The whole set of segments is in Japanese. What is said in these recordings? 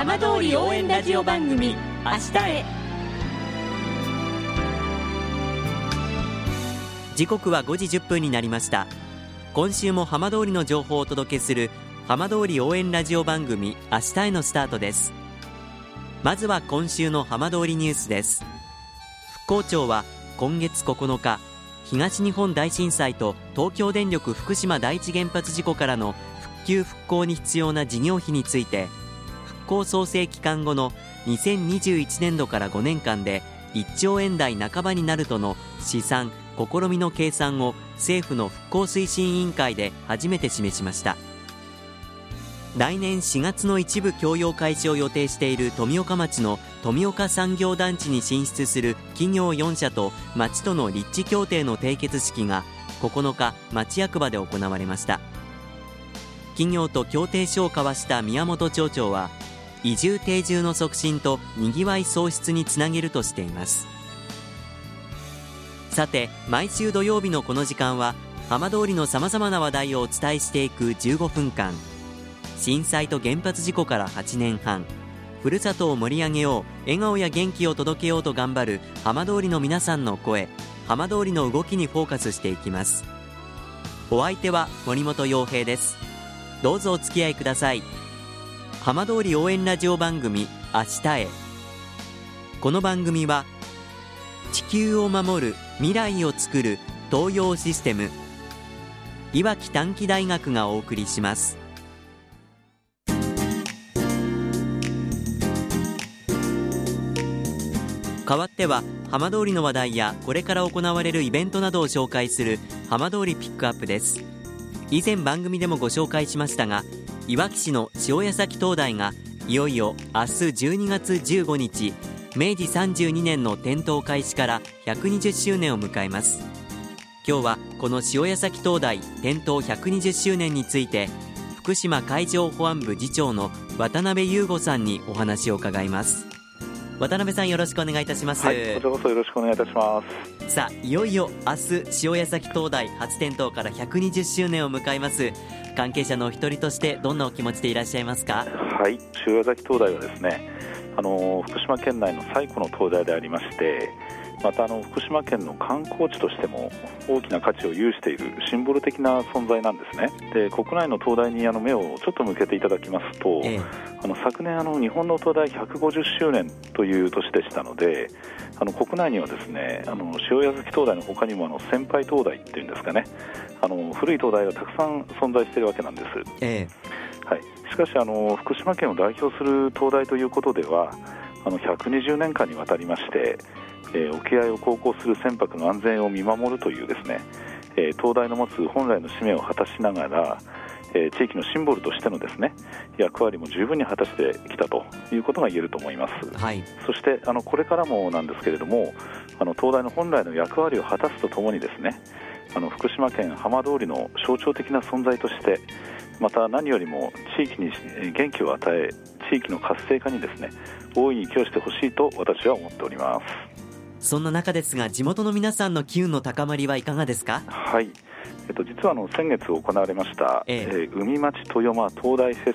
浜通り応援ラジオ番組「明日へ」時刻は5時1分になりました。今週も浜通りの情報をお届けする浜通り応援ラジオ番組明日へのスタートです。まずは今週の浜通りニュースです。復興庁は今月9日東日本大震災と東京電力福島第一原発事故からの復旧復興に必要な事業費について復興創生期間後の2021年度から5年間で1兆円台半ばになるとの試算試みの計算を政府の復興推進委員会で初めて示しました。来年4月の一部供用開始を予定している富岡町の富岡産業団地に進出する企業4社と町との立地協定の締結式が9日町役場で行われました。企業と協定書を交わした宮本町長は移住定住の促進とにぎわい創出につなげるとしています。さて毎週土曜日のこの時間は浜通りのさまざまな話題をお伝えしていく15分間。震災と原発事故から8年半。ふるさとを盛り上げよう笑顔や元気を届けようと頑張る浜通りの皆さんの声。浜通りの動きにフォーカスしていきます。お相手は森本洋平です。どうぞお付き合いください。浜通り応援ラジオ番組明日へ。この番組は地球を守る未来をつくる東洋システムいわき短期大学がお送りします。代わっては浜通りの話題やこれから行われるイベントなどを紹介する浜通りピックアップです。以前番組でもご紹介しましたがいわき市の塩屋崎灯台がいよいよ明日12月15日明治32年の点灯開始から120周年を迎えます。今日はこの塩屋崎灯台点灯120周年について福島海上保安部次長の渡辺優吾さんにお話を伺います。渡辺さんよろしくお願いいたします、はい、こちらこそよろしくお願いいたします。さあいよいよ明日塩谷崎灯台初点灯から120周年を迎えます。関係者のお一人としてどんなお気持ちでいらっしゃいますか？はい塩谷崎灯台はですねあの福島県内の最古の灯台でありましてまたあの福島県の観光地としても大きな価値を有しているシンボル的な存在なんですね。で国内の灯台にあの目をちょっと向けていただきますと、ええ、あの昨年あの日本の灯台150周年という年でしたのであの国内にはですねあの塩谷崎灯台の他にもあの先輩灯台っていうんですかねあの古い灯台がたくさん存在しているわけなんです、えはい、しかしあの福島県を代表する灯台ということではあの120年間にわたりましてえー、沖合を航行する船舶の安全を見守るというですね、えー、東大の持つ本来の使命を果たしながら、えー、地域のシンボルとしてのですね役割も十分に果たしてきたということが言えると思います、はい、そしてあのこれからもなんですけれどもあの東大の本来の役割を果たすとともにですねあの福島県浜通りの象徴的な存在としてまた何よりも地域に元気を与え地域の活性化にですね大いに寄与してほしいと私は思っておりますそんな中ですが地元の皆さんの機運の高まりはいかがですか？はい。えっと、実はあの先月行われました、ええ。ー、海町豊山東大フェ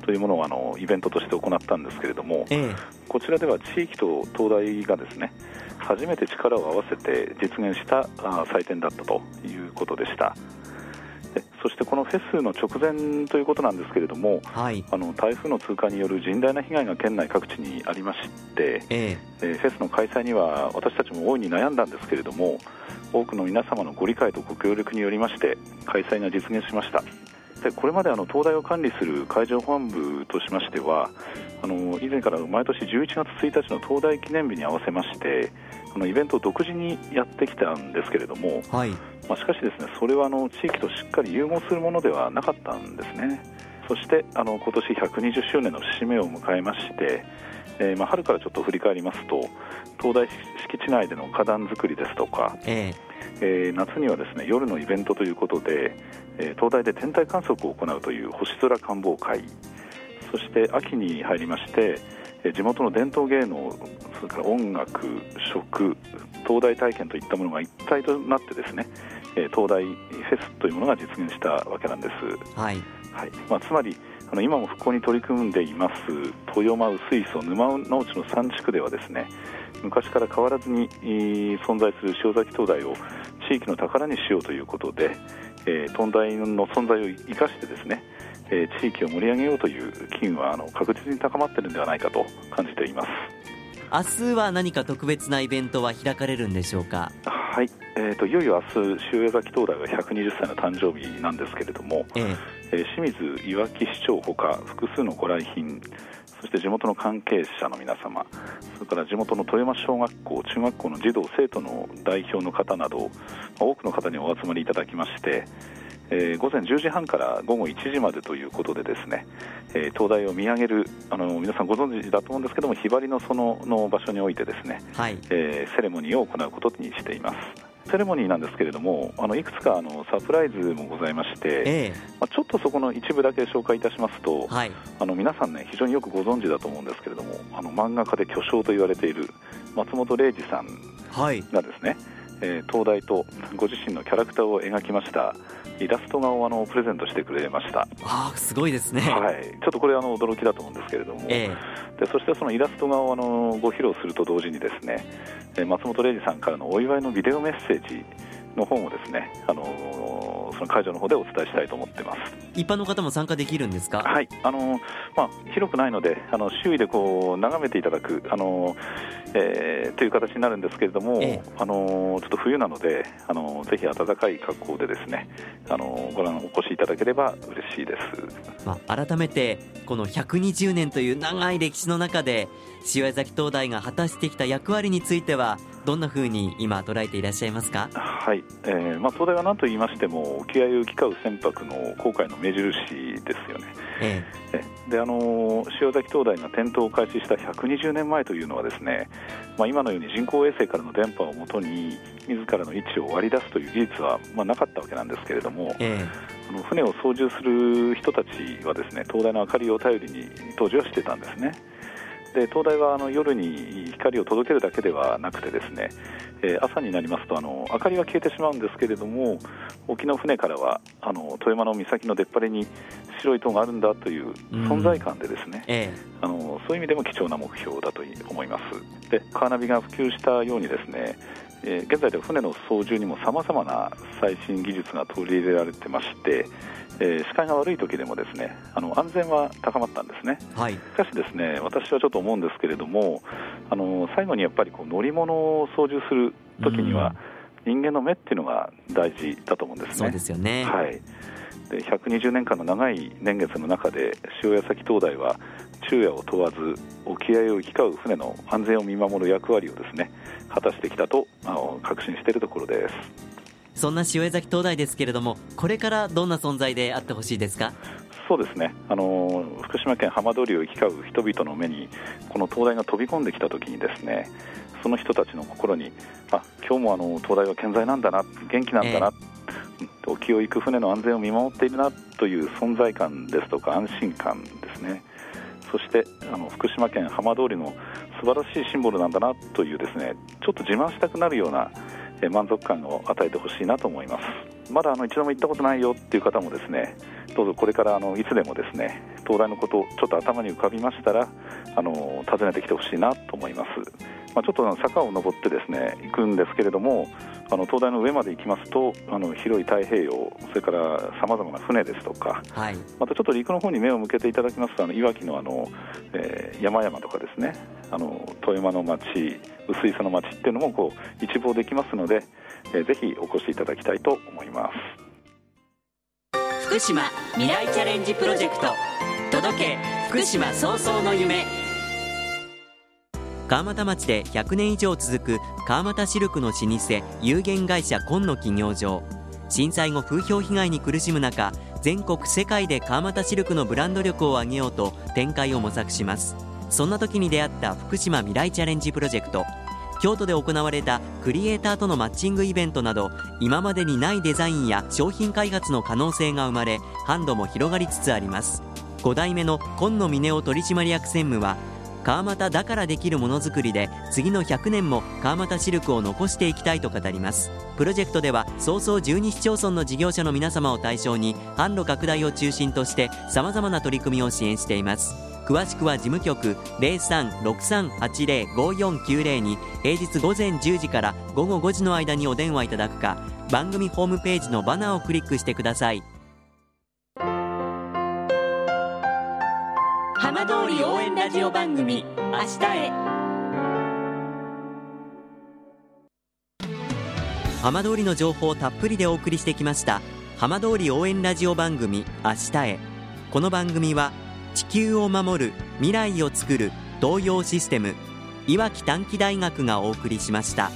スというものをあのイベントとして行ったんですけれども、ええ、こちらでは地域と東大がですね初めて力を合わせて実現したあ祭典だったということでした。そしてこのフェスの直前ということなんですけれども、はい、あの台風の通過による甚大な被害が県内各地にありまして、えー、フェスの開催には私たちも大いに悩んだんですけれども多くの皆様のご理解とご協力によりまして開催が実現しました。でこれまであの東大を管理する海上保安部としましてはあの以前から毎年11月1日の東大記念日に合わせましてあのイベントを独自にやってきたんですけれども、はい、まあ、しかしですねそれはあの地域としっかり融合するものではなかったんですね。そしてあの今年120周年の節目を迎えまして、えー、まあ、春からちょっと振り返りますと東大敷地内での花壇作りですとか、えー、えー、夏にはですね夜のイベントということで、え東大で天体観測を行うという星空観望会そして秋に入りまして地元の伝統芸能それから音楽食東大体験といったものが一体となってですね東大フェスというものが実現したわけなんです、はい。はい。まあ、つまりあの今も復興に取り組んでいます豊間水素沼之内の3地区ではですね昔から変わらずに存在する塩崎灯台を地域の宝にしようということで、えー、灯台の存在を生かしてですね、えー、地域を盛り上げようという機運はあの確実に高まっているのではないかと感じています。明日は何か特別なイベントは開かれるんでしょうか？はい、えーと、いよいよ明日塩崎灯台が120歳の誕生日なんですけれども、えー、えー、清水いわき市長ほか複数のご来賓そして地元の関係者の皆様それから地元の富山小学校中学校の児童生徒の代表の方など多くの方にお集まりいただきましてえー、午前10時半から午後1時までということでですね、えー、灯台を見上げるあの皆さんご存知だと思うんですけどもひばりのそのの場所においてですね、はい、えー、セレモニーを行うことにしています。セレモニーなんですけれども、あのいくつかあのサプライズもございまして、えまあ、ちょっとそこの一部だけ紹介いたしますと、はい、あの皆さんね、非常によくご存知だと思うんですけれども、あの漫画家で巨匠と言われている松本零士さんがですね、はい、えー、灯台とご自身のキャラクターを描きました。イラスト画をあのプレゼントしてくれました。あすごいですね、はい、ちょっとこれあの驚きだと思うんですけれども、えー、でそしてそのイラスト画をあのご披露すると同時にですね松本零士さんからのお祝いのビデオメッセージの方もですね、あのその会場の方でお伝えしたいと思ってます。一般の方も参加できるんですか、はい。あのまあ、広くないので、あの周囲でこう眺めていただく、あのえー、という形になるんですけれども、ええ、あのちょっと冬なので、あのぜひ暖かい格好でですね、あのご覧お越しいただければ嬉しいです、まあ、改めて、この120年という長い歴史の中で、塩崎灯台が果たしてきた役割については、どんなふうに今、捉えていらっしゃいますか？はい、えーまあ、東大は何と言いましても沖合を行き交う船舶の航海の目印ですよね、ええ、であの塩崎灯台が点灯を開始した120年前というのはですね、まあ、今のように人工衛星からの電波をもとに自らの位置を割り出すという技術は、まあ、なかったわけなんですけれども、ええ、あの船を操縦する人たちはですね灯台の明かりを頼りに当時はしてたんですね。で灯台はあの夜に光を届けるだけではなくてですね、えー、朝になりますとあの明かりは消えてしまうんですけれども沖の船からはあの富山の岬の出っ張りに白い塔があるんだという存在感でですね、うんええ、あのそういう意味でも貴重な目標だと思います。でカーナビが普及したようにですねえー、現在では船の操縦にもさまざまな最新技術が取り入れられてまして、えー、視界が悪い時でもですねあの安全は高まったんですね、はい、しかしですね私はちょっと思うんですけれどもあの最後にやっぱりこう乗り物を操縦する時には、人間の目っていうのが大事だと思うんですね。そうですよね、はい。で120年間の長い年月の中で塩谷崎灯台は昼夜を問わず沖合を行き交う船の安全を見守る役割をですね果たしてきたと確信しているところですそんな塩江崎灯台ですけれども、これからどんな存在であってほしいですか？そうですね。あの福島県浜通りを行き交う人々の目にこの灯台が飛び込んできたときにですねその人たちの心にあ今日もあの灯台は健在なんだな元気なんだな、えー、沖を行く船の安全を見守っているなという存在感ですとか安心感ですね。そしてあの福島県浜通りの素晴らしいシンボルなんだなというですねちょっと自慢したくなるようなえ満足感を与えてほしいなと思います。まだあの一度も行ったことないよっていう方もですねどうぞこれからあのいつでもですね東大のことをちょっと頭に浮かびましたらあの訪ねてきてほしいなと思います、まあ、ちょっと坂を登ってですね行くんですけれどもあの東大の上まで行きますとあの広い太平洋それからさまざまな船ですとか、はい、またちょっと陸の方に目を向けていただきますとあのいわきのあの、えー、山々とかですねあの富山の町薄磯の町っていうのもこう一望できますので、えー、ぜひお越しいただきたいと思います。福島未来チャレンジプロジェクト。届け福島早々の夢川俣町で100年以上続く川俣シルクの老舗有限会社紺の企業場。震災後風評被害に苦しむ中全国世界で川俣シルクのブランド力を上げようと展開を模索します。そんな時に出会った福島未来チャレンジプロジェクト。京都で行われたクリエイターとのマッチングイベントなど今までにないデザインや商品開発の可能性が生まれ販路も広がりつつあります。5代目の今野峰夫取締役専務は川俣だからできるものづくりで次の100年も川俣シルクを残していきたいと語ります。プロジェクトでは早々12市町村の事業者の皆様を対象に販路拡大を中心としてさまざまな取り組みを支援しています。詳しくは事務局0363805490に平日午前10時から午後5時の間にお電話いただくか番組ホームページのバナーをクリックしてください。ラジオ番組「明日へ」浜通りの情報をたっぷりでお送りしてきました浜通り応援ラジオ番組「明日へ」この番組は地球を守る未来をつくる東洋システムいわき短期大学がお送りしました。